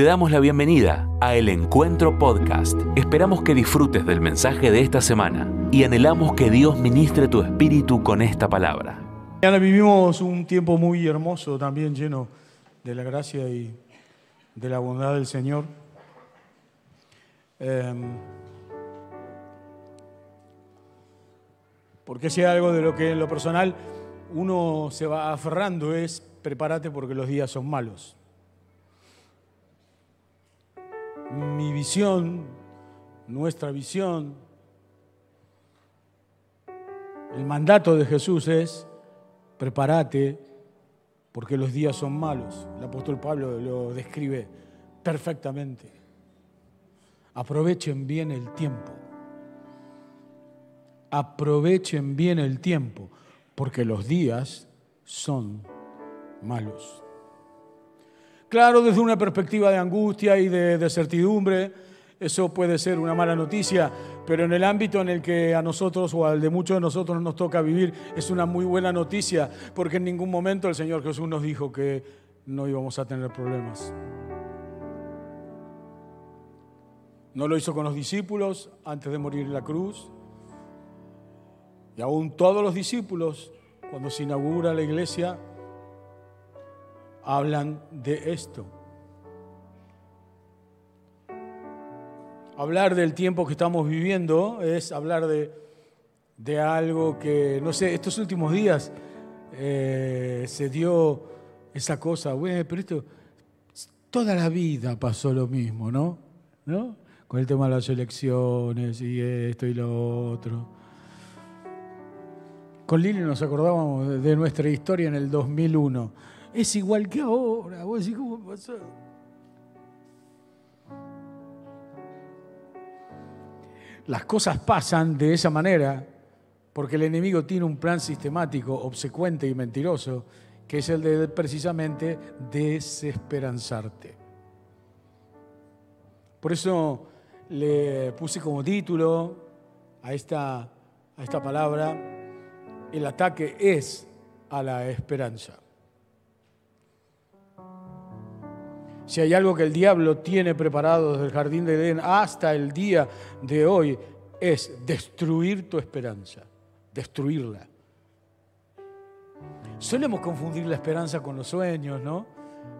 Te damos la bienvenida a El Encuentro Podcast. Esperamos que disfrutes del mensaje de esta semana y anhelamos que Dios ministre tu espíritu con esta palabra. Mañana vivimos un tiempo muy hermoso, también lleno de la gracia y de la bondad del Señor. Em, porque si algo de lo que en lo personal uno se va aferrando es prepárate porque los días son malos. Mi visión, nuestra visión, el mandato de Jesús es prepárate porque los días son malos. El apóstol Pablo lo describe perfectamente. Aprovechen bien el tiempo. Aprovechen bien el tiempo, porque los días son malos. Claro, desde una perspectiva de angustia y de, certidumbre, eso puede ser una mala noticia, pero en el ámbito en el que a nosotros o al de muchos de nosotros nos toca vivir, es una muy buena noticia, porque en ningún momento el Señor Jesús nos dijo que no íbamos a tener problemas. No lo hizo con los discípulos antes de morir en la cruz. Y aún todos los discípulos, cuando se inaugura la iglesia, hablan de esto. Hablar del tiempo que estamos viviendo es hablar de, algo que, no sé, estos últimos días eh, se dio esa cosa, güey, pero esto, toda la vida pasó lo mismo, ¿no? ¿No? con el tema de las elecciones y esto y lo otro. Con Lili nos acordábamos de nuestra historia en el 2001. Es igual que ahora. Vos decís, ¿cómo pasó? Las cosas pasan de esa manera porque el enemigo tiene un plan sistemático, obsecuente y mentiroso, que es el de precisamente desesperanzarte. Por eso le puse como título a esta, a esta palabra, el ataque es a la esperanza. Si hay algo que el diablo tiene preparado desde el jardín de Edén hasta el día de hoy, es destruir tu esperanza, destruirla. Solemos confundir la esperanza con los sueños, ¿no?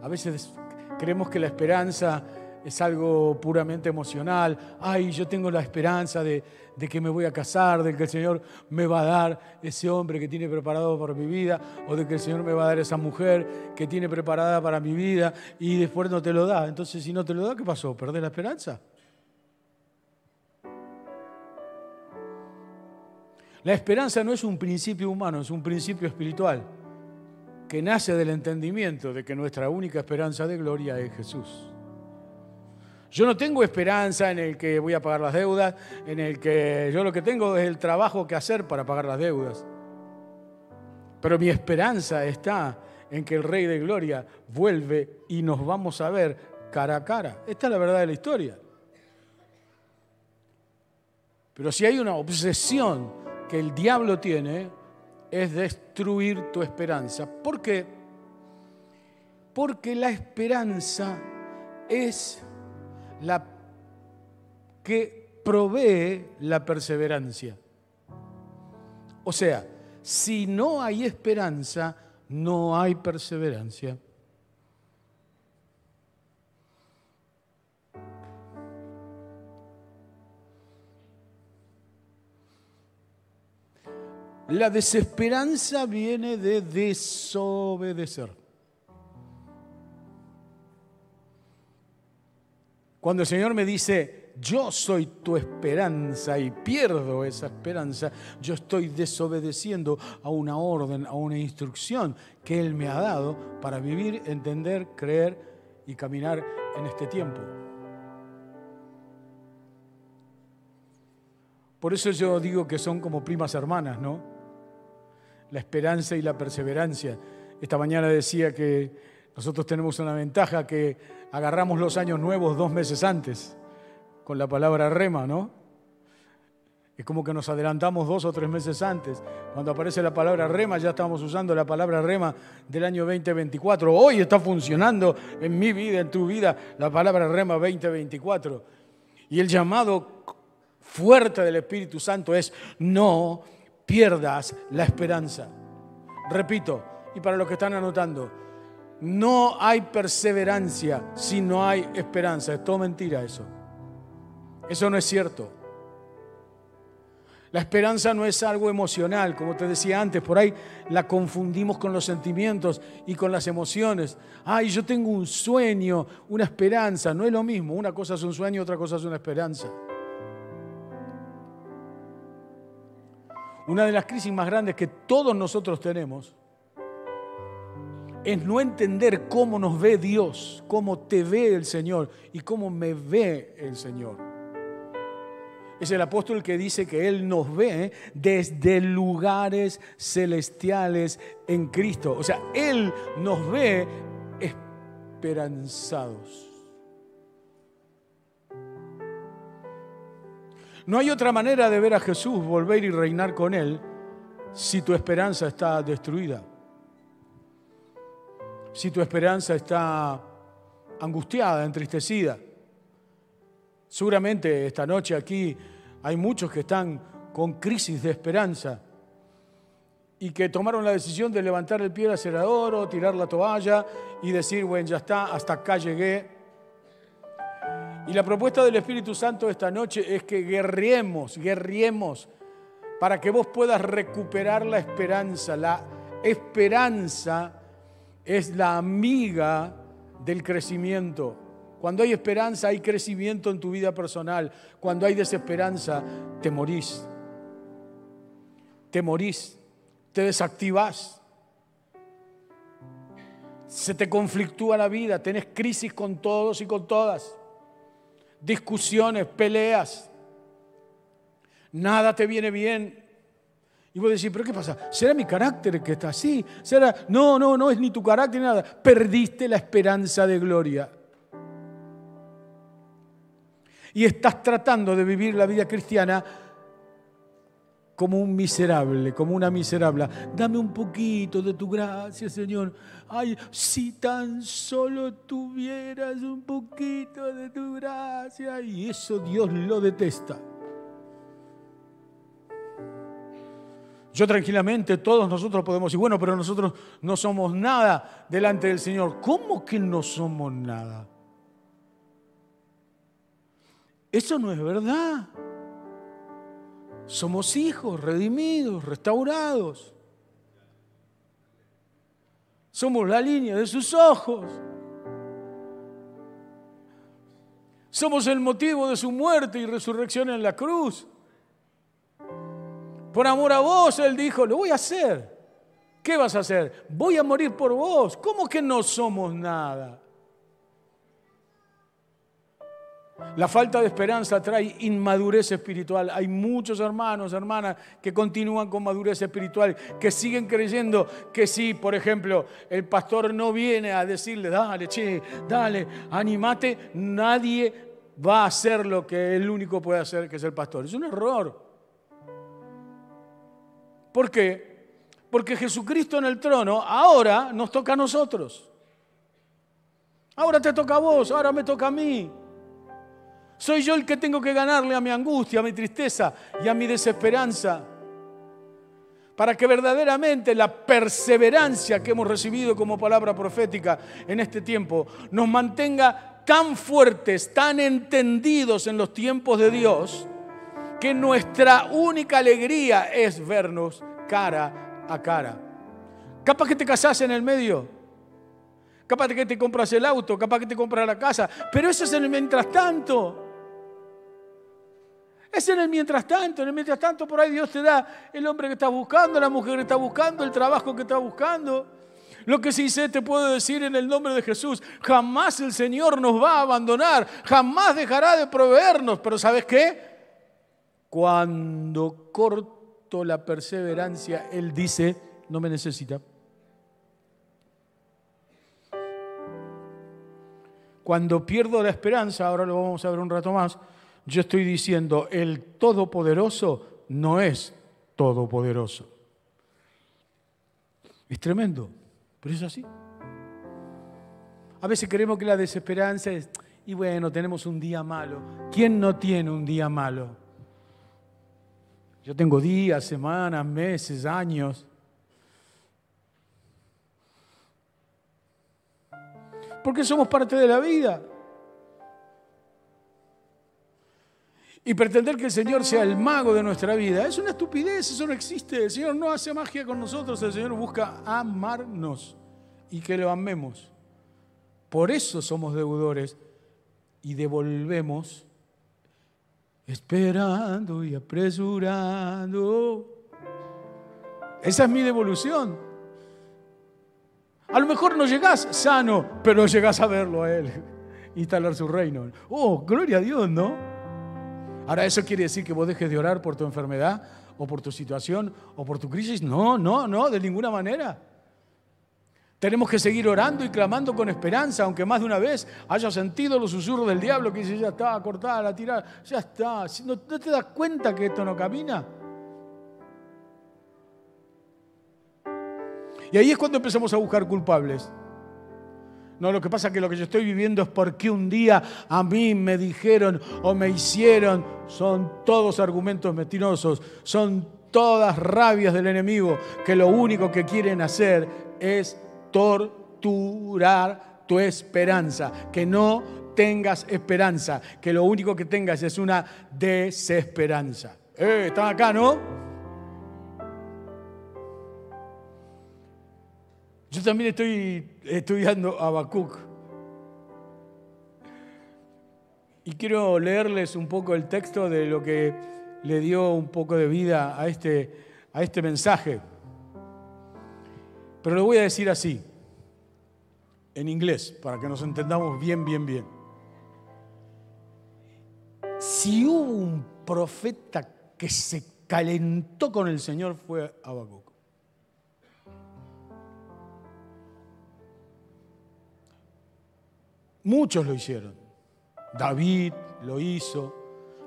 A veces creemos que la esperanza es algo puramente emocional. Ay, yo tengo la esperanza de, que me voy a casar, de que el Señor me va a dar ese hombre que tiene preparado para mi vida, o de que el Señor me va a dar esa mujer que tiene preparada para mi vida y después no te lo da. Entonces, si no te lo da, ¿qué pasó? ¿Perdés la esperanza? La esperanza no es un principio humano, es un principio espiritual que nace del entendimiento de que nuestra única esperanza de gloria es Jesús. Yo no tengo esperanza en el que voy a pagar las deudas, en el que yo lo que tengo es el trabajo que hacer para pagar las deudas. Pero mi esperanza está en que el Rey de Gloria vuelve y nos vamos a ver cara a cara. Esta es la verdad de la historia. Pero si hay una obsesión que el diablo tiene, es destruir tu esperanza. ¿Por qué? Porque la esperanza es la que provee la perseverancia. O sea, si no hay esperanza, no hay perseverancia. La desesperanza viene de desobedecer. Cuando el Señor me dice, yo soy tu esperanza y pierdo esa esperanza, yo estoy desobedeciendo a una orden, a una instrucción que Él me ha dado para vivir, entender, creer y caminar en este tiempo. Por eso yo digo que son como primas hermanas, ¿no? La esperanza y la perseverancia. Esta mañana decía que nosotros tenemos una ventaja que agarramos los años nuevos dos meses antes, con la palabra rema, ¿no? Es como que nos adelantamos dos o tres meses antes. Cuando aparece la palabra rema, ya estamos usando la palabra rema del año 2024. Hoy está funcionando en mi vida, en tu vida, la palabra rema 2024. Y el llamado fuerte del Espíritu Santo es no pierdas la esperanza. Repito, y para los que están anotando, no hay perseverancia si no hay esperanza. Es todo mentira eso. Eso no es cierto. La esperanza no es algo emocional, como te decía antes, por ahí la confundimos con los sentimientos y con las emociones. Ay, yo tengo un sueño, una esperanza, no es lo mismo, una cosa es un sueño, otra cosa es una esperanza. Una de las crisis más grandes que todos nosotros tenemos es no entender cómo nos ve Dios, cómo te ve el Señor y cómo me ve el Señor. Es el apóstol que dice que Él nos ve desde lugares celestiales en Cristo. O sea, Él nos ve esperanzados. No hay otra manera de ver a Jesús volver y reinar con Él si tu esperanza está destruida. Si tu esperanza está angustiada, entristecida. Seguramente esta noche aquí hay muchos que están con crisis de esperanza y que tomaron la decisión de levantar el pie al acelerador o tirar la toalla y decir, bueno, ya está, hasta acá llegué. Y la propuesta del Espíritu Santo esta noche es que guerriemos, guerriemos, para que vos puedas recuperar la esperanza. La esperanza es la amiga del crecimiento. Cuando hay esperanza hay crecimiento en tu vida personal. Cuando hay desesperanza, te morís. Te morís, te desactivás. Se te conflictúa la vida, tenés crisis con todos y con todas. Discusiones, peleas. Nada te viene bien. Y vos decís, pero ¿qué pasa? ¿Será mi carácter que está así? ¿Será? No, no, no es ni tu carácter ni nada. Perdiste la esperanza de gloria y estás tratando de vivir la vida cristiana como un miserable, como una miserable. Dame un poquito de tu gracia, Señor. Ay, si tan solo tuvieras un poquito de tu gracia. Y eso Dios lo detesta. Yo tranquilamente, todos nosotros podemos decir, bueno, pero nosotros no somos nada delante del Señor. ¿Cómo que no somos nada? Eso no es verdad. Somos hijos redimidos, restaurados. Somos la línea de sus ojos. Somos el motivo de su muerte y resurrección en la cruz. Por amor a vos, Él dijo, lo voy a hacer. ¿Qué vas a hacer? Voy a morir por vos. ¿Cómo que no somos nada? La falta de esperanza trae inmadurez espiritual. Hay muchos hermanos, hermanas que continúan con madurez espiritual, que siguen creyendo que si, por ejemplo, el pastor no viene a decirle, dale, che, dale, animate, nadie va a hacer lo que el único puede hacer, que es el pastor. Es un error. ¿Por qué? Porque Jesucristo en el trono ahora nos toca a nosotros. Ahora te toca a vos, ahora me toca a mí. Soy yo el que tengo que ganarle a mi angustia, a mi tristeza y a mi desesperanza. Para que verdaderamente la perseverancia que hemos recibido como palabra profética en este tiempo nos mantenga tan fuertes, tan entendidos en los tiempos de Dios, que nuestra única alegría es vernos cara a cara. Capaz que te casás en el medio, capaz que te compras el auto, capaz que te compras la casa, pero eso es en el mientras tanto. Es en el mientras tanto, en el mientras tanto por ahí Dios te da el hombre que estás buscando, la mujer que estás buscando, el trabajo que estás buscando. Lo que sí sé te puedo decir en el nombre de Jesús, jamás el Señor nos va a abandonar, jamás dejará de proveernos, pero ¿sabes qué? Cuando corto la perseverancia, Él dice, no me necesita. Cuando pierdo la esperanza, ahora lo vamos a ver un rato más, yo estoy diciendo, el Todopoderoso no es Todopoderoso. Es tremendo, pero es así. A veces creemos que la desesperanza es, y bueno, tenemos un día malo. ¿Quién no tiene un día malo? Yo tengo días, semanas, meses, años. Porque somos parte de la vida. Y pretender que el Señor sea el mago de nuestra vida es una estupidez, eso no existe. El Señor no hace magia con nosotros, el Señor busca amarnos y que lo amemos. Por eso somos deudores y devolvemos esperando y apresurando. Esa es mi devolución. A lo mejor no llegás sano, pero llegás a verlo a Él, instalar su reino. Oh, gloria a Dios, ¿no? Ahora, ¿eso quiere decir que vos dejes de orar por tu enfermedad o por tu situación o por tu crisis? No, no, no, de ninguna manera. Tenemos que seguir orando y clamando con esperanza, aunque más de una vez haya sentido los susurros del diablo que dice, ya está, cortada la tirada, ya está. ¿No, ¿No te das cuenta que esto no camina? Y ahí es cuando empezamos a buscar culpables. No, lo que pasa es que lo que yo estoy viviendo es porque un día a mí me dijeron o me hicieron. Son todos argumentos mentirosos, son todas rabias del enemigo que lo único que quieren hacer es torturar tu esperanza, que no tengas esperanza, que lo único que tengas es una desesperanza. Eh, ¿Están acá, no? Yo también estoy estudiando Habacuc. Y quiero leerles un poco el texto de lo que le dio un poco de vida a este, a este mensaje. Pero lo voy a decir así, en inglés, para que nos entendamos bien, bien, bien. Si hubo un profeta que se calentó con el Señor fue Habacuc. Muchos lo hicieron. David lo hizo.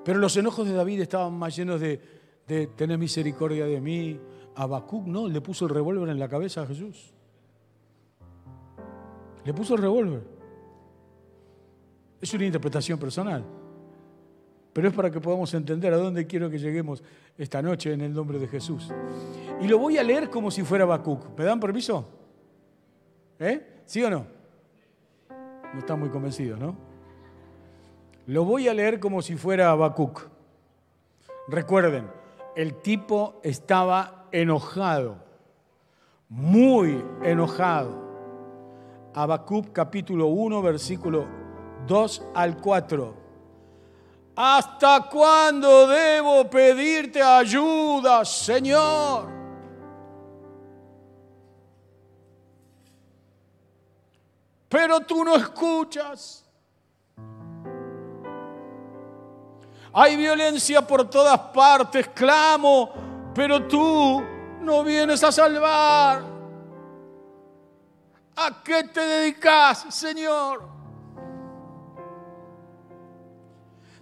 Pero los enojos de David estaban más llenos de, de tener misericordia de mí, Habacuc no, le puso el revólver en la cabeza a Jesús. Le puso el revólver. Es una interpretación personal. Pero es para que podamos entender a dónde quiero que lleguemos esta noche en el nombre de Jesús. Y lo voy a leer como si fuera Habacuc. ¿Me dan permiso? ¿Eh? ¿Sí o no? No están muy convencidos, ¿no? Lo voy a leer como si fuera Habacuc. Recuerden, el tipo estaba enojado, muy enojado. Habacuc capítulo 1, versículo 2 al 4. ¿Hasta cuándo debo pedirte ayuda, Señor? Pero tú no escuchas. Hay violencia por todas partes, clamo pero tú no vienes a salvar. ¿A qué te dedicas, Señor?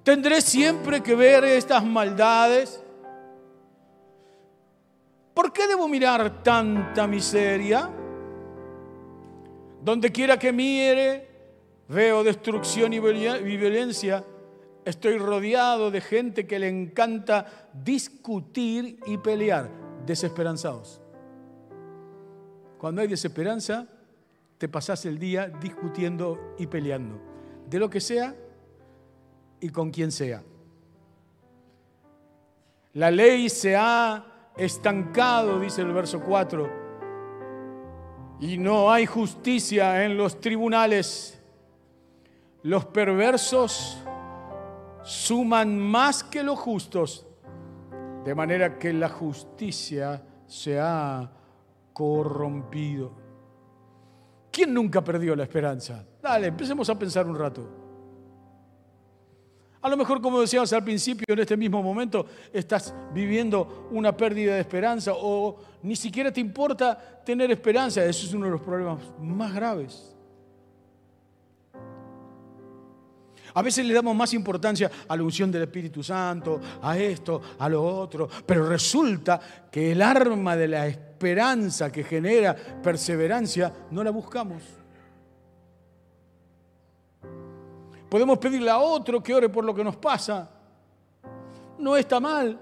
¿Tendré siempre que ver estas maldades? ¿Por qué debo mirar tanta miseria? Donde quiera que mire, veo destrucción y violencia Estoy rodeado de gente que le encanta discutir y pelear, desesperanzados. Cuando hay desesperanza, te pasas el día discutiendo y peleando, de lo que sea y con quien sea. La ley se ha estancado, dice el verso 4, y no hay justicia en los tribunales. Los perversos suman más que los justos, de manera que la justicia se ha corrompido. ¿Quién nunca perdió la esperanza? Dale, empecemos a pensar un rato. A lo mejor, como decíamos al principio, en este mismo momento estás viviendo una pérdida de esperanza o ni siquiera te importa tener esperanza. Eso es uno de los problemas más graves. A veces le damos más importancia a la unción del Espíritu Santo, a esto, a lo otro, pero resulta que el arma de la esperanza que genera perseverancia no la buscamos. Podemos pedirle a otro que ore por lo que nos pasa. No está mal.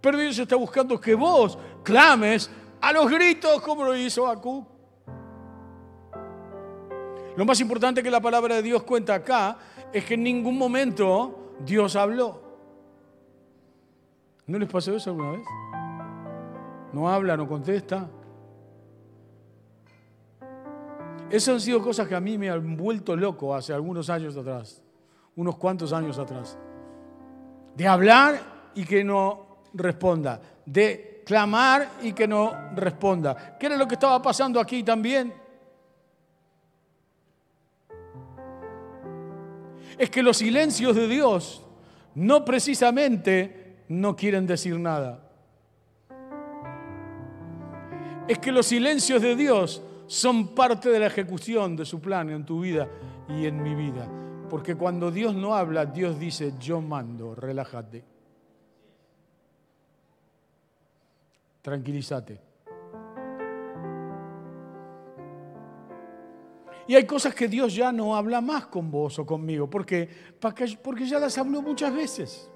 Pero Dios está buscando que vos clames a los gritos como lo hizo Habacuc. Lo más importante que la palabra de Dios cuenta acá es que en ningún momento Dios habló. ¿No les pasó eso alguna vez? No habla, no contesta. Esas han sido cosas que a mí me han vuelto loco hace algunos años atrás, unos cuantos años atrás. De hablar y que no responda, de clamar y que no responda. ¿Qué era lo que estaba pasando aquí también? Es que los silencios de Dios no precisamente no quieren decir nada. Es que los silencios de Dios son parte de la ejecución de su plan en tu vida y en mi vida. Porque cuando Dios no habla, Dios dice, yo mando, relájate. Tranquilízate. Y hay cosas que Dios ya no habla más con vos o conmigo. ¿Por qué? Porque ya las habló muchas veces.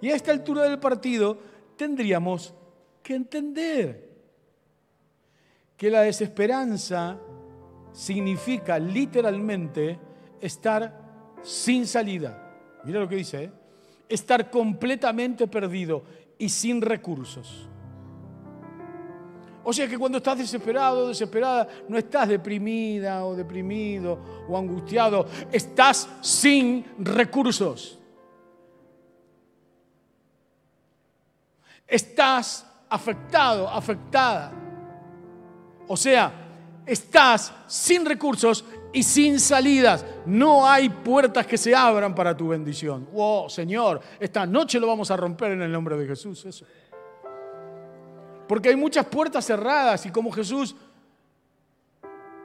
Y a esta altura del partido tendríamos que entender que la desesperanza significa literalmente estar sin salida. Mira lo que dice, ¿eh? estar completamente perdido y sin recursos. O sea que cuando estás desesperado o desesperada, no estás deprimida o deprimido o angustiado, estás sin recursos. Estás afectado, afectada. O sea, estás sin recursos y sin salidas. No hay puertas que se abran para tu bendición. Oh, Señor, esta noche lo vamos a romper en el nombre de Jesús. Eso. Porque hay muchas puertas cerradas y como Jesús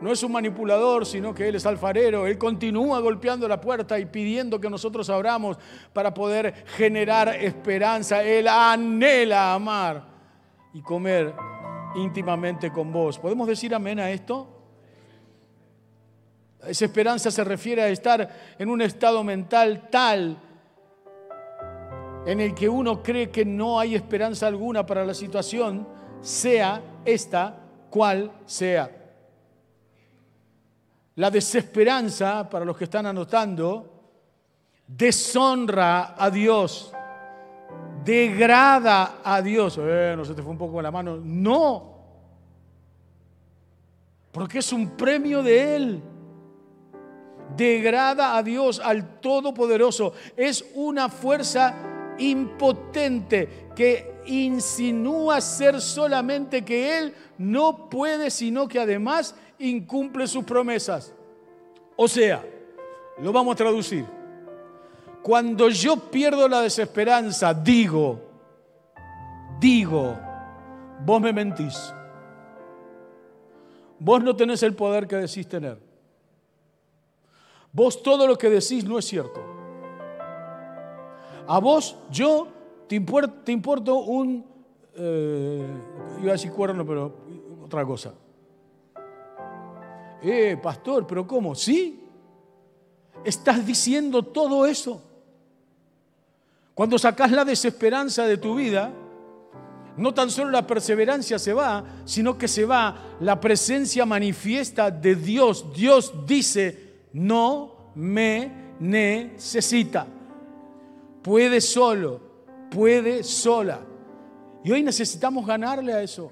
no es un manipulador, sino que Él es alfarero. Él continúa golpeando la puerta y pidiendo que nosotros abramos para poder generar esperanza. Él anhela amar y comer íntimamente con vos. ¿Podemos decir amén a esto? Esa esperanza se refiere a estar en un estado mental tal en el que uno cree que no hay esperanza alguna para la situación, sea esta cual sea. La desesperanza, para los que están anotando, deshonra a Dios degrada a Dios. Eh, no se te fue un poco la mano. No. Porque es un premio de Él. Degrada a Dios, al Todopoderoso. Es una fuerza impotente que insinúa ser solamente que Él no puede, sino que además incumple sus promesas. O sea, lo vamos a traducir cuando yo pierdo la desesperanza, digo, digo, vos me mentís. Vos no tenés el poder que decís tener. Vos todo lo que decís no es cierto. A vos, yo, te, importo, un, eh, iba a decir cuerno, pero otra cosa. Eh, pastor, pero ¿cómo? ¿Sí? ¿Estás diciendo todo eso? Cuando sacas la desesperanza de tu vida, no tan solo la perseverancia se va, sino que se va la presencia manifiesta de Dios. Dios dice, no me necesita. Puede solo, puede sola. Y hoy necesitamos ganarle a eso.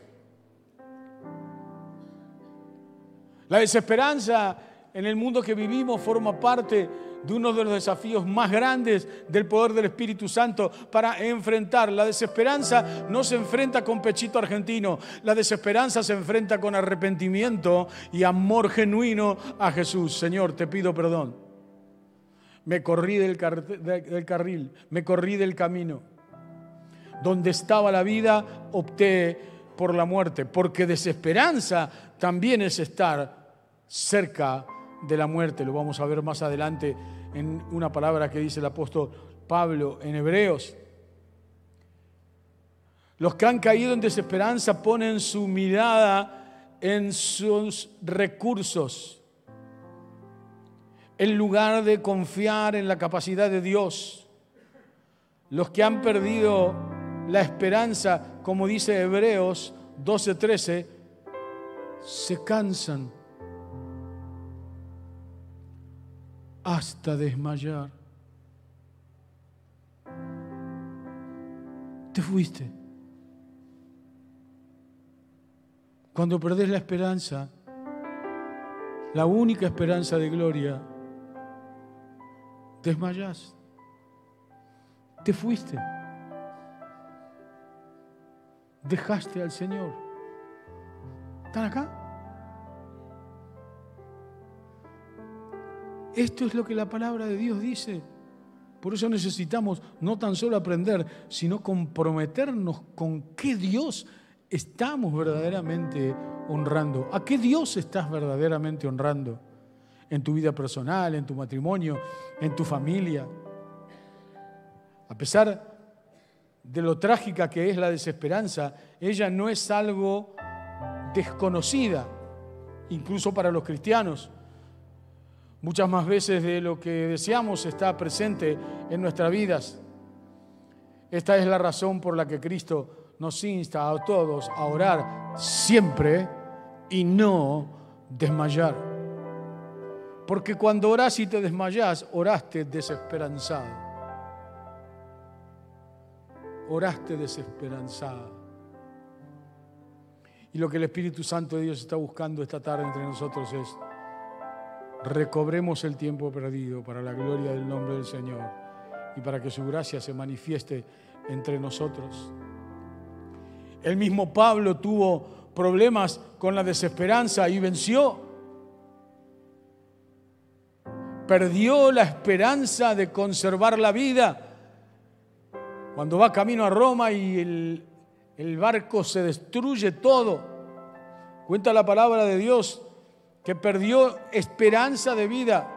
La desesperanza en el mundo que vivimos forma parte de uno de los desafíos más grandes del poder del Espíritu Santo para enfrentar. La desesperanza no se enfrenta con pechito argentino, la desesperanza se enfrenta con arrepentimiento y amor genuino a Jesús. Señor, te pido perdón. Me corrí del, carril, me corrí del camino. Donde estaba la vida, opté por la muerte, porque desesperanza también es estar cerca de la muerte. Lo vamos a ver más adelante en una palabra que dice el apóstol Pablo en Hebreos. Los que han caído en desesperanza ponen su mirada en sus recursos, en lugar de confiar en la capacidad de Dios. Los que han perdido la esperanza, como dice Hebreos 12:13, se cansan hasta desmayar. Te fuiste. Cuando perdés la esperanza, la única esperanza de gloria, desmayás. Te fuiste. Dejaste al Señor. ¿Están acá? Esto es lo que la palabra de Dios dice. Por eso necesitamos no tan solo aprender, sino comprometernos con qué Dios estamos verdaderamente honrando. ¿A qué Dios estás verdaderamente honrando? En tu vida personal, en tu matrimonio, en tu familia. A pesar de lo trágica que es la desesperanza, ella no es algo desconocida, incluso para los cristianos. Muchas más veces de lo que deseamos está presente en nuestras vidas. Esta es la razón por la que Cristo nos insta a todos a orar siempre y no desmayar. Porque cuando oras y te desmayas, oraste desesperanzado. Oraste desesperanzado. Y lo que el Espíritu Santo de Dios está buscando esta tarde entre nosotros es recobremos el tiempo perdido para la gloria del nombre del Señor y para que su gracia se manifieste entre nosotros. El mismo Pablo tuvo problemas con la desesperanza y venció. Perdió la esperanza de conservar la vida. Cuando va camino a Roma y el, barco se destruye todo. Cuenta la palabra de Dios que perdió esperanza de vida,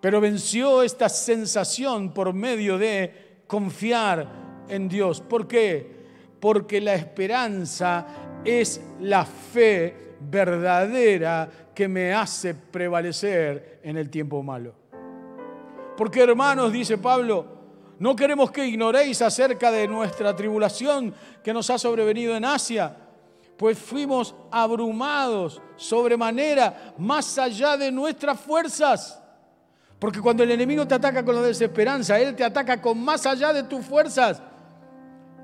pero venció esta sensación por medio de confiar en Dios. ¿Por qué? Porque la esperanza es la fe verdadera que me hace prevalecer en el tiempo malo. Porque hermanos, dice Pablo, no queremos que ignoréis acerca de nuestra tribulación que nos ha sobrevenido en Asia pues fuimos abrumados sobremanera, más allá de nuestras fuerzas. Porque cuando el enemigo te ataca con la desesperanza, Él te ataca con más allá de tus fuerzas.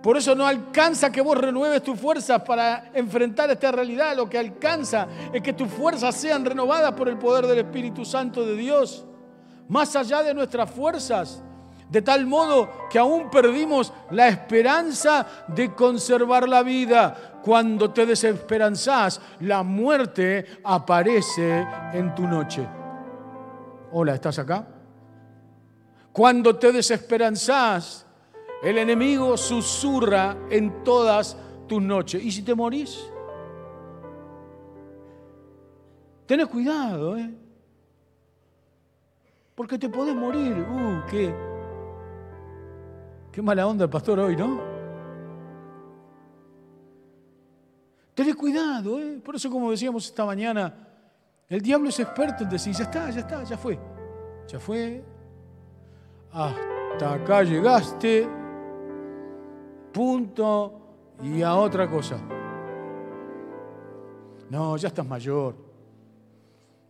Por eso no alcanza que vos renueves tus fuerzas para enfrentar esta realidad. Lo que alcanza es que tus fuerzas sean renovadas por el poder del Espíritu Santo de Dios. Más allá de nuestras fuerzas de tal modo que aún perdimos la esperanza de conservar la vida. Cuando te desesperanzás, la muerte aparece en tu noche. Hola, ¿estás acá? Cuando te desesperanzás, el enemigo susurra en todas tus noches. ¿Y si te morís? Tenés cuidado, ¿eh? Porque te podés morir. Uh, qué, Qué mala onda el pastor hoy, ¿no? Tenés cuidado, ¿eh? Por eso, como decíamos esta mañana, el diablo es experto en decir, ya está, ya está, ya fue. Ya fue. Hasta acá llegaste. Punto. Y a otra cosa. No, ya estás mayor.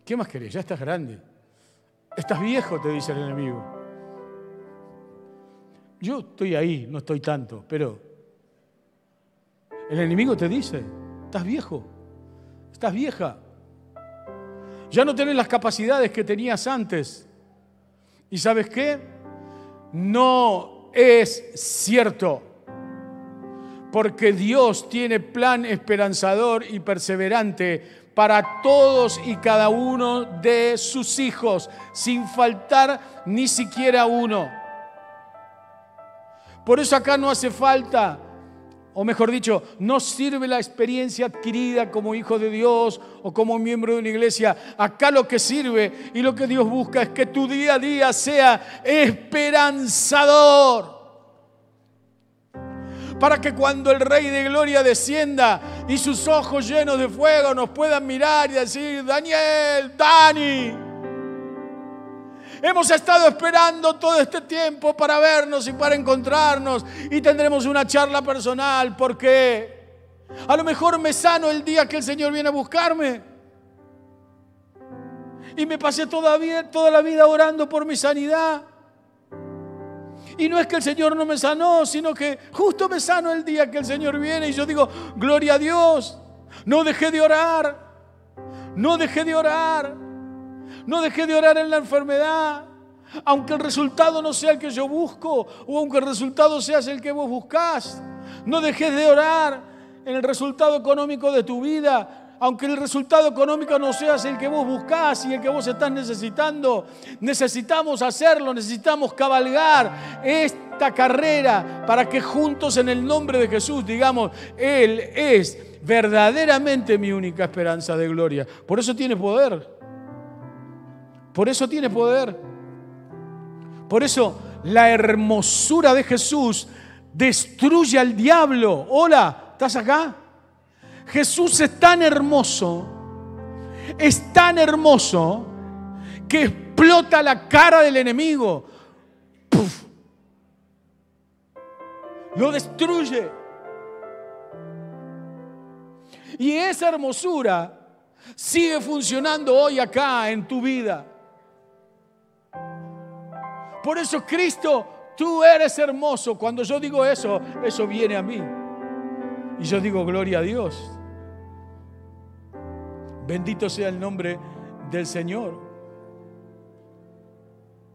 ¿Qué más querés? Ya estás grande. Estás viejo, te dice el enemigo. Yo estoy ahí, no estoy tanto, pero el enemigo te dice, estás viejo, estás vieja, ya no tienes las capacidades que tenías antes. ¿Y sabes qué? No es cierto, porque Dios tiene plan esperanzador y perseverante para todos y cada uno de sus hijos, sin faltar ni siquiera uno. Por eso acá no hace falta o mejor dicho, no sirve la experiencia adquirida como hijo de Dios o como miembro de una iglesia. Acá lo que sirve y lo que Dios busca es que tu día a día sea esperanzador. Para que cuando el Rey de Gloria descienda y sus ojos llenos de fuego nos puedan mirar y decir, Daniel, Dani, Hemos estado esperando todo este tiempo para vernos y para encontrarnos y tendremos una charla personal porque a lo mejor me sano el día que el Señor viene a buscarme. Y me pasé toda la vida orando por mi sanidad. Y no es que el Señor no me sanó, sino que justo me sano el día que el Señor viene y yo digo, gloria a Dios, no dejé de orar, no dejé de orar. No dejé de orar en la enfermedad. Aunque el resultado no sea el que yo busco o aunque el resultado sea el que vos buscás. No dejes de orar en el resultado económico de tu vida. Aunque el resultado económico no sea el que vos buscás y el que vos estás necesitando, necesitamos hacerlo, necesitamos cabalgar esta carrera para que juntos en el nombre de Jesús digamos, Él es verdaderamente mi única esperanza de gloria. Por eso tiene poder. Por eso tiene poder. Por eso la hermosura de Jesús destruye al diablo. Hola, ¿estás acá? Jesús es tan hermoso, es tan hermoso que explota la cara del enemigo. Lo destruye. Y esa hermosura sigue funcionando hoy acá en tu vida. Por eso Cristo, tú eres hermoso. Cuando yo digo eso, eso viene a mí. Y yo digo, gloria a Dios. Bendito sea el nombre del Señor.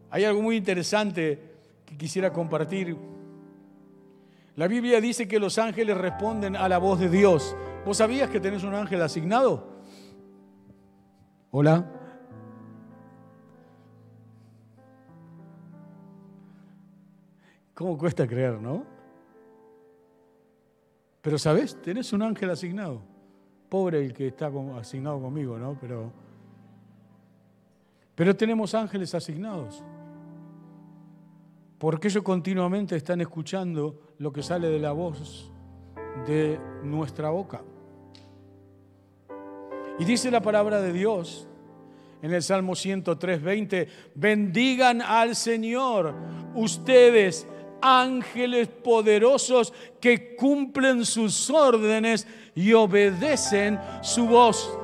Hay algo muy interesante que quisiera compartir. La Biblia dice que los ángeles responden a la voz de Dios. ¿Vos sabías que tenés un ángel asignado? Hola. ¿Cómo cuesta creer, no? Pero sabes, tenés un ángel asignado. Pobre el que está asignado conmigo, ¿no? Pero, pero tenemos ángeles asignados. Porque ellos continuamente están escuchando lo que sale de la voz de nuestra boca. Y dice la palabra de Dios en el Salmo 103, 20, bendigan al Señor ustedes ángeles poderosos que cumplen sus órdenes y obedecen su voz.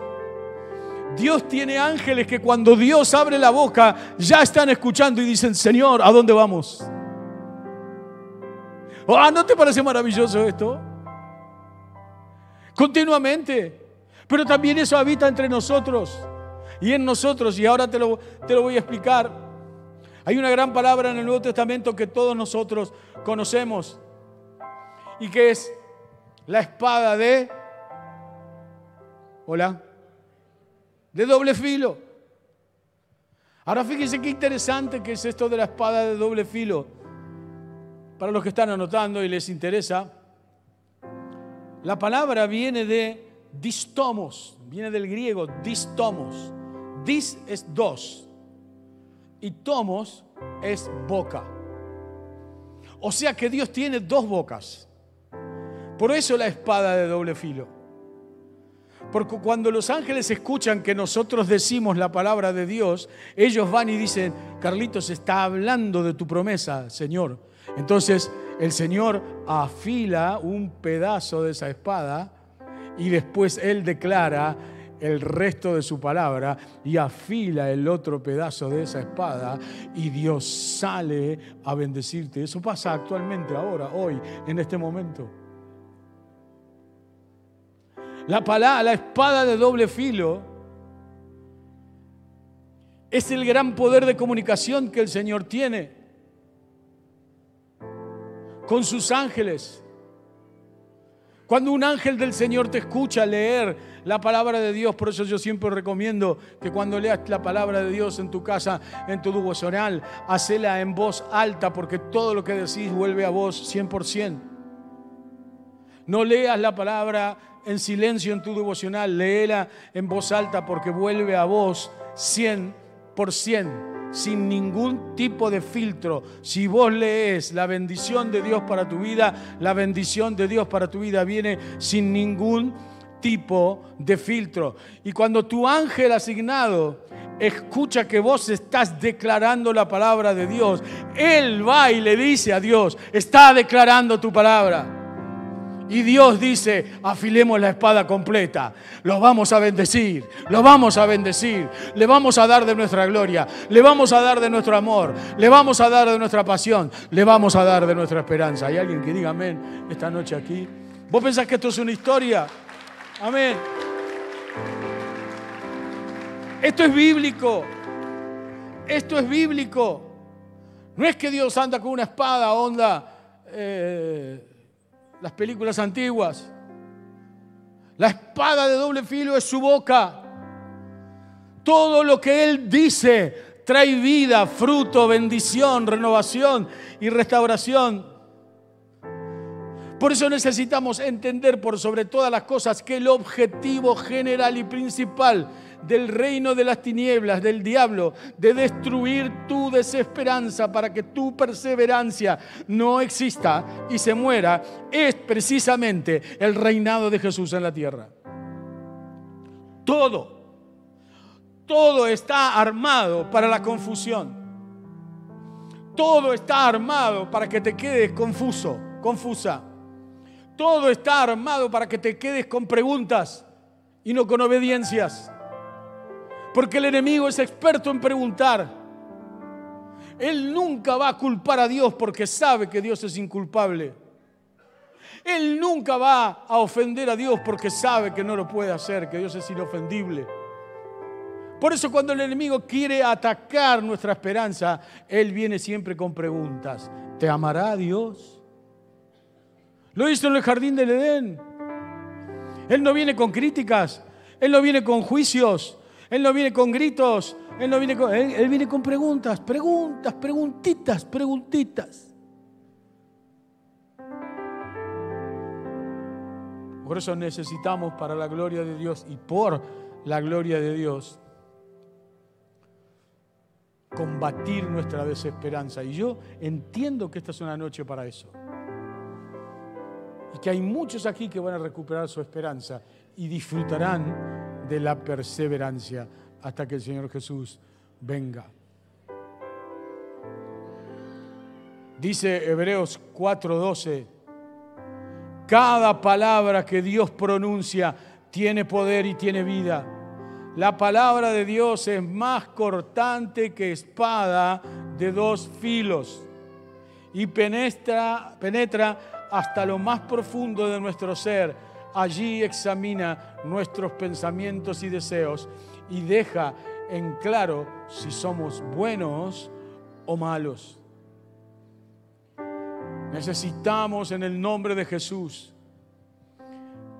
Dios tiene ángeles que cuando Dios abre la boca ya están escuchando y dicen, Señor, ¿a dónde vamos? Ah, ¿no te parece maravilloso esto? Continuamente. Pero también eso habita entre nosotros y en nosotros. Y ahora te lo, te lo voy a explicar. Hay una gran palabra en el Nuevo Testamento que todos nosotros conocemos y que es la espada de... Hola. De doble filo. Ahora fíjense qué interesante que es esto de la espada de doble filo. Para los que están anotando y les interesa, la palabra viene de distomos, viene del griego distomos. Dis es dos y tomos es boca. O sea que Dios tiene dos bocas. Por eso la espada de doble filo. Porque cuando los ángeles escuchan que nosotros decimos la palabra de Dios, ellos van y dicen, Carlitos está hablando de tu promesa, Señor. Entonces el Señor afila un pedazo de esa espada y después Él declara, el resto de su palabra y afila el otro pedazo de esa espada y Dios sale a bendecirte. Eso pasa actualmente, ahora, hoy, en este momento. La, palabra, la espada de doble filo es el gran poder de comunicación que el Señor tiene con sus ángeles. Cuando un ángel del Señor te escucha leer la palabra de Dios. Por eso yo siempre recomiendo que cuando leas la palabra de Dios en tu casa, en tu devocional, hacela en voz alta porque todo lo que decís vuelve a vos 100%. No leas la palabra en silencio en tu devocional, léela en voz alta porque vuelve a vos 100% sin ningún tipo de filtro. Si vos lees la bendición de Dios para tu vida, la bendición de Dios para tu vida viene sin ningún tipo de filtro. Y cuando tu ángel asignado escucha que vos estás declarando la palabra de Dios, él va y le dice a Dios, está declarando tu palabra. Y Dios dice, afilemos la espada completa. Los vamos a bendecir, los vamos a bendecir. Le vamos a dar de nuestra gloria, le vamos a dar de nuestro amor, le vamos a dar de nuestra pasión, le vamos a dar de nuestra esperanza. ¿Hay alguien que diga amén esta noche aquí? ¿Vos pensás que esto es una historia? Amén. Esto es bíblico. Esto es bíblico. No es que Dios anda con una espada, onda. Eh, las películas antiguas. La espada de doble filo es su boca. Todo lo que Él dice trae vida, fruto, bendición, renovación y restauración. Por eso necesitamos entender por sobre todas las cosas que el objetivo general y principal del reino de las tinieblas, del diablo, de destruir tu desesperanza para que tu perseverancia no exista y se muera, es precisamente el reinado de Jesús en la tierra. Todo, todo está armado para la confusión. Todo está armado para que te quedes confuso, confusa. Todo está armado para que te quedes con preguntas y no con obediencias. Porque el enemigo es experto en preguntar. Él nunca va a culpar a Dios porque sabe que Dios es inculpable. Él nunca va a ofender a Dios porque sabe que no lo puede hacer, que Dios es inofendible. Por eso cuando el enemigo quiere atacar nuestra esperanza, Él viene siempre con preguntas. ¿Te amará Dios? Lo hizo en el jardín del Edén. Él no viene con críticas, Él no viene con juicios, él no viene con gritos, Él no viene con, él, viene con preguntas, preguntas, preguntitas, preguntitas. Por eso necesitamos para la gloria de Dios y por la gloria de Dios combatir nuestra desesperanza. Y yo entiendo que esta es una noche para eso. Y que hay muchos aquí que van a recuperar su esperanza y disfrutarán de la perseverancia hasta que el Señor Jesús venga. Dice Hebreos 4:12, cada palabra que Dios pronuncia tiene poder y tiene vida. La palabra de Dios es más cortante que espada de dos filos y penetra, penetra hasta lo más profundo de nuestro ser allí examina nuestros pensamientos y deseos y deja en claro si somos buenos o malos. Necesitamos en el nombre de Jesús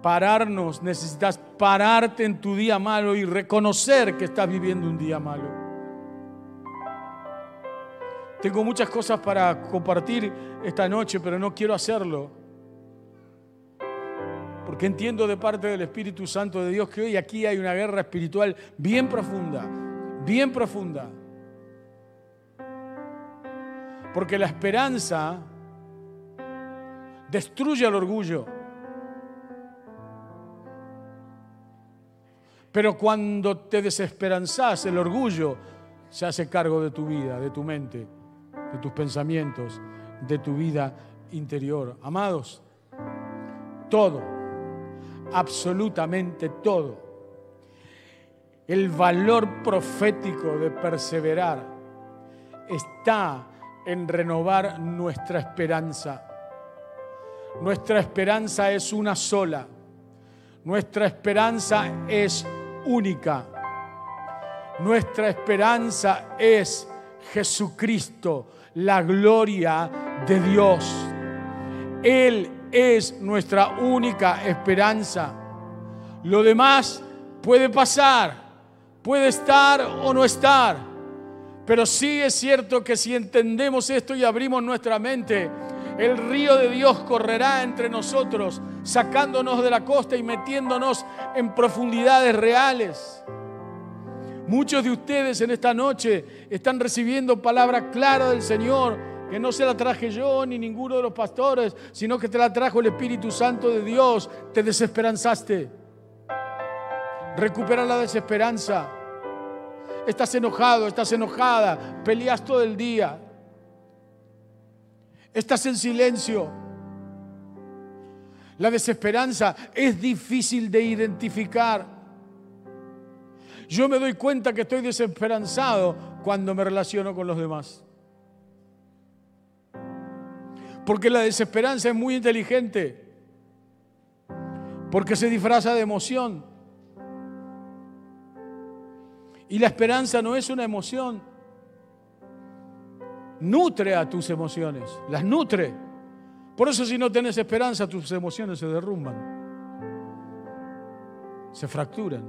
pararnos, necesitas pararte en tu día malo y reconocer que estás viviendo un día malo. Tengo muchas cosas para compartir esta noche, pero no quiero hacerlo porque entiendo de parte del Espíritu Santo de Dios que hoy aquí hay una guerra espiritual bien profunda, bien profunda. Porque la esperanza destruye el orgullo. Pero cuando te desesperanzas, el orgullo se hace cargo de tu vida, de tu mente, de tus pensamientos, de tu vida interior. Amados, todo absolutamente todo. El valor profético de perseverar está en renovar nuestra esperanza. Nuestra esperanza es una sola. Nuestra esperanza es única. Nuestra esperanza es Jesucristo, la gloria de Dios. Él es nuestra única esperanza. Lo demás puede pasar, puede estar o no estar, pero sí es cierto que si entendemos esto y abrimos nuestra mente, el río de Dios correrá entre nosotros sacándonos de la costa y metiéndonos en profundidades reales. Muchos de ustedes en esta noche están recibiendo palabra clara del Señor, que no se la traje yo ni ninguno de los pastores, sino que te la trajo el Espíritu Santo de Dios. Te desesperanzaste. Recupera la desesperanza. Estás enojado, estás enojada, peleas todo el día. Estás en silencio. La desesperanza es difícil de identificar. Yo me doy cuenta que estoy desesperanzado cuando me relaciono con los demás. Porque la desesperanza es muy inteligente. Porque se disfraza de emoción. Y la esperanza no es una emoción. Nutre a tus emociones, las nutre. Por eso si no tenés esperanza, tus emociones se derrumban, se fracturan.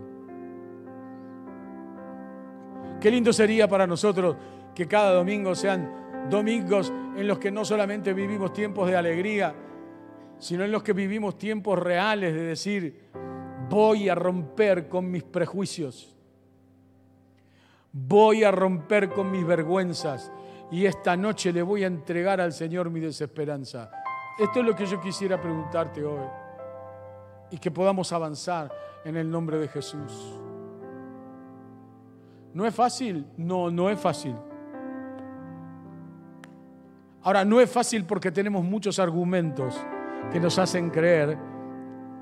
Qué lindo sería para nosotros que cada domingo sean domingos en los que no solamente vivimos tiempos de alegría, sino en los que vivimos tiempos reales de decir, voy a romper con mis prejuicios, voy a romper con mis vergüenzas y esta noche le voy a entregar al Señor mi desesperanza. Esto es lo que yo quisiera preguntarte hoy. Y que podamos avanzar en el nombre de Jesús. ¿No es fácil? No, no es fácil. Ahora, no es fácil porque tenemos muchos argumentos que nos hacen creer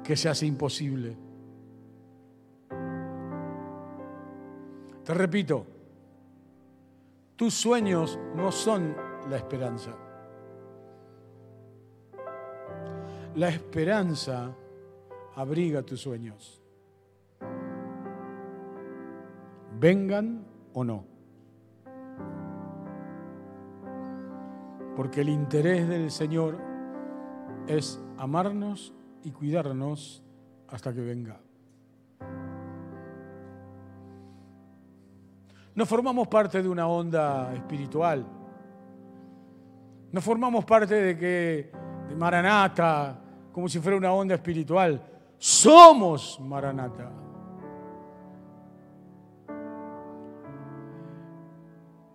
que se hace imposible. Te repito, tus sueños no son la esperanza. La esperanza abriga tus sueños. Vengan o no. Porque el interés del Señor es amarnos y cuidarnos hasta que venga. No formamos parte de una onda espiritual. No formamos parte de que Maranata, como si fuera una onda espiritual. Somos Maranata.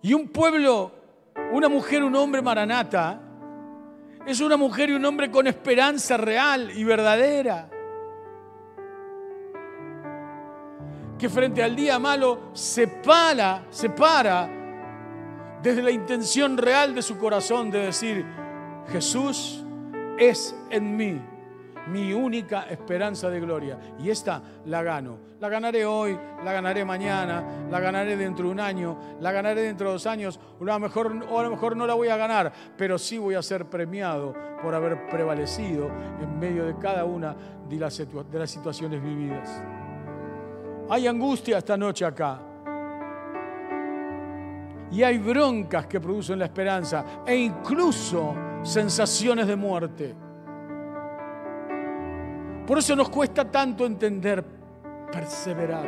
Y un pueblo, una mujer, un hombre Maranata, es una mujer y un hombre con esperanza real y verdadera. que frente al día malo se para, se para desde la intención real de su corazón de decir, Jesús es en mí mi única esperanza de gloria. Y esta la gano. La ganaré hoy, la ganaré mañana, la ganaré dentro de un año, la ganaré dentro de dos años, a lo mejor, o a lo mejor no la voy a ganar, pero sí voy a ser premiado por haber prevalecido en medio de cada una de las, de las situaciones vividas. Hay angustia esta noche acá. Y hay broncas que producen la esperanza e incluso sensaciones de muerte. Por eso nos cuesta tanto entender perseverar.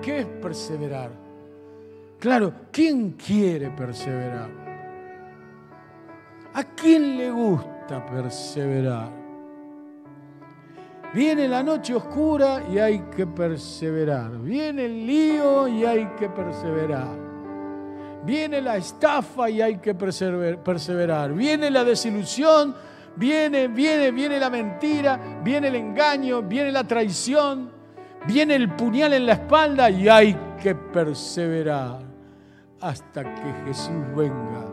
¿Qué es perseverar? Claro, ¿quién quiere perseverar? ¿A quién le gusta perseverar? Viene la noche oscura y hay que perseverar. Viene el lío y hay que perseverar. Viene la estafa y hay que perseverar. Viene la desilusión, viene, viene, viene la mentira, viene el engaño, viene la traición, viene el puñal en la espalda y hay que perseverar hasta que Jesús venga.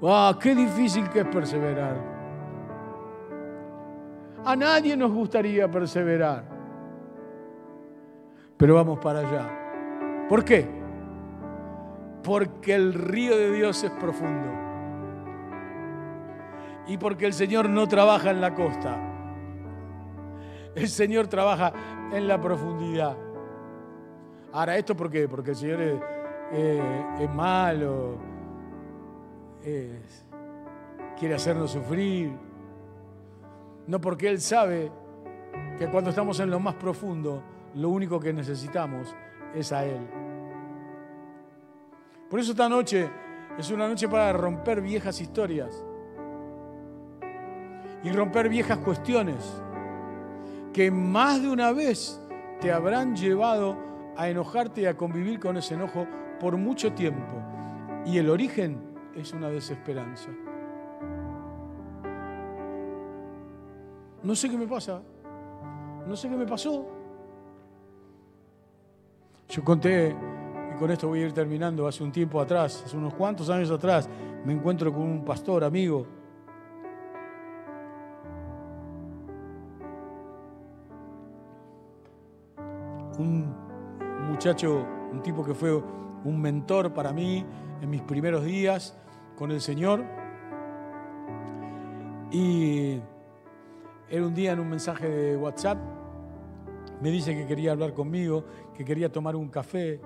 ¡Wow! ¡Qué difícil que es perseverar! A nadie nos gustaría perseverar. Pero vamos para allá. ¿Por qué? Porque el río de Dios es profundo. Y porque el Señor no trabaja en la costa. El Señor trabaja en la profundidad. Ahora, ¿esto por qué? Porque el Señor es, malo, quiere hacernos sufrir no porque Él sabe que cuando estamos en lo más profundo, lo único que necesitamos es a Él. Por eso esta noche es una noche para romper viejas historias y romper viejas cuestiones que más de una vez te habrán llevado a enojarte y a convivir con ese enojo por mucho tiempo. Y el origen es una desesperanza. No sé qué me pasa. No sé qué me pasó. Yo conté, y con esto voy a ir terminando, hace un tiempo atrás, hace unos cuantos años atrás, me encuentro con un pastor amigo. Un muchacho, un tipo que fue un mentor para mí en mis primeros días con el Señor. Y era un día en un mensaje de WhatsApp, me dice que quería hablar conmigo, que quería tomar un café.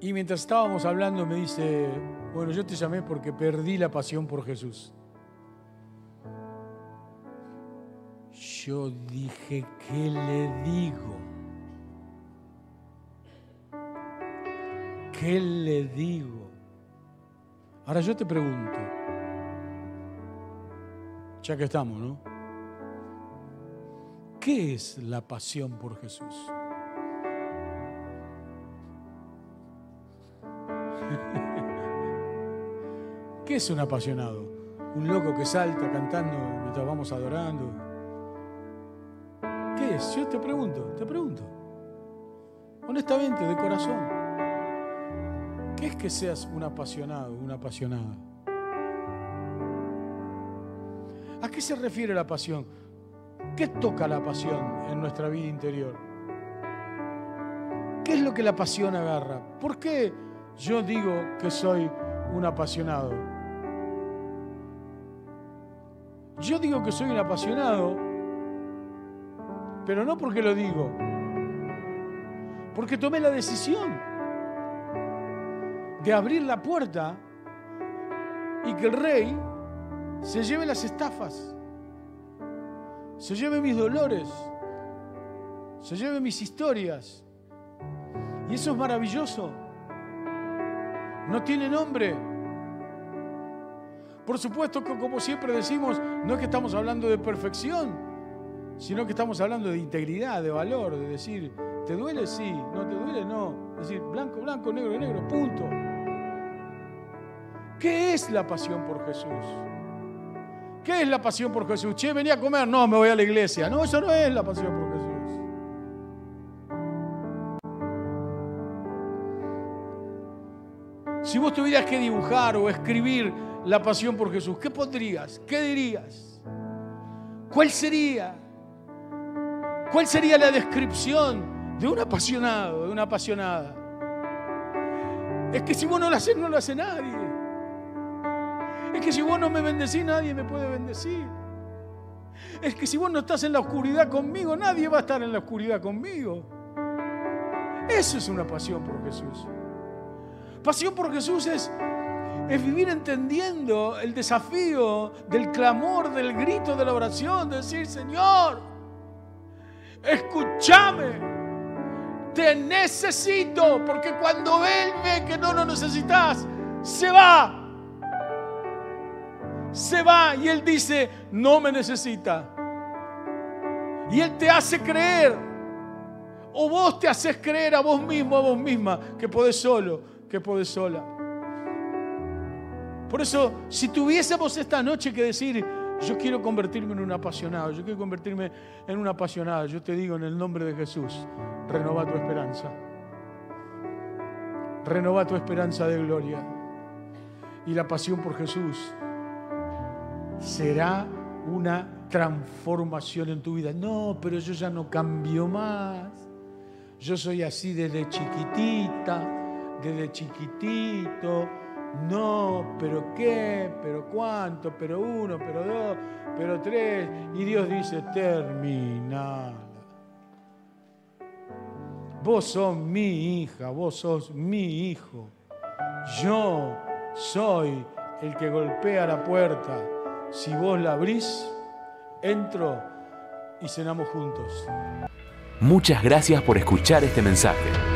Y mientras estábamos hablando me dice, bueno, yo te llamé porque perdí la pasión por Jesús. Yo dije, ¿qué le digo? ¿Qué le digo? Ahora yo te pregunto, ya que estamos, ¿no? ¿Qué es la pasión por Jesús? ¿Qué es un apasionado? Un loco que salta cantando mientras vamos adorando. Yo te pregunto, te pregunto. Honestamente, de corazón. ¿Qué es que seas un apasionado, una apasionada? ¿A qué se refiere la pasión? ¿Qué toca la pasión en nuestra vida interior? ¿Qué es lo que la pasión agarra? ¿Por qué yo digo que soy un apasionado? Yo digo que soy un apasionado, pero no porque lo digo, porque tomé la decisión de abrir la puerta y que el rey se lleve las estafas, se lleve mis dolores, se lleve mis historias. Y eso es maravilloso. No tiene nombre. Por supuesto que como siempre decimos, no es que estamos hablando de perfección, sino que estamos hablando de integridad, de valor, de decir, ¿te duele? Sí, no te duele, no. Es decir, blanco, blanco, negro, negro, punto. ¿Qué es la pasión por Jesús? ¿Qué es la pasión por Jesús? Che, venía a comer. No, me voy a la iglesia. No, eso no es la pasión por Jesús. Si vos tuvieras que dibujar o escribir la pasión por Jesús, ¿qué pondrías? ¿Qué dirías? ¿Cuál sería? ¿Cuál sería la descripción de un apasionado, de una apasionada? Es que si vos no lo haces, no lo hace nadie. Es que si vos no me bendecís, nadie me puede bendecir. Es que si vos no estás en la oscuridad conmigo, nadie va a estar en la oscuridad conmigo. Eso es una pasión por Jesús. Pasión por Jesús es, es vivir entendiendo el desafío del clamor, del grito, de la oración, de decir, Señor, escúchame, te necesito, porque cuando Él ve que no lo necesitas, se va se va y Él dice, no me necesita. Y Él te hace creer, o vos te haces creer a vos mismo, a vos misma, que podés solo, que podés sola. Por eso, si tuviésemos esta noche que decir, yo quiero convertirme en un apasionado, yo quiero convertirme en un apasionado, yo te digo en el nombre de Jesús, renova tu esperanza. Renova tu esperanza de gloria. Y la pasión por Jesús será una transformación en tu vida. No, pero yo ya no cambio más. Yo soy así desde chiquitita, desde chiquitito. No, pero qué, pero cuánto, pero uno, pero dos, pero tres. Y Dios dice, terminada. Vos sos mi hija, vos sos mi hijo. Yo soy el que golpea la puerta si vos la abrís, entro y cenamos juntos. Muchas gracias por escuchar este mensaje.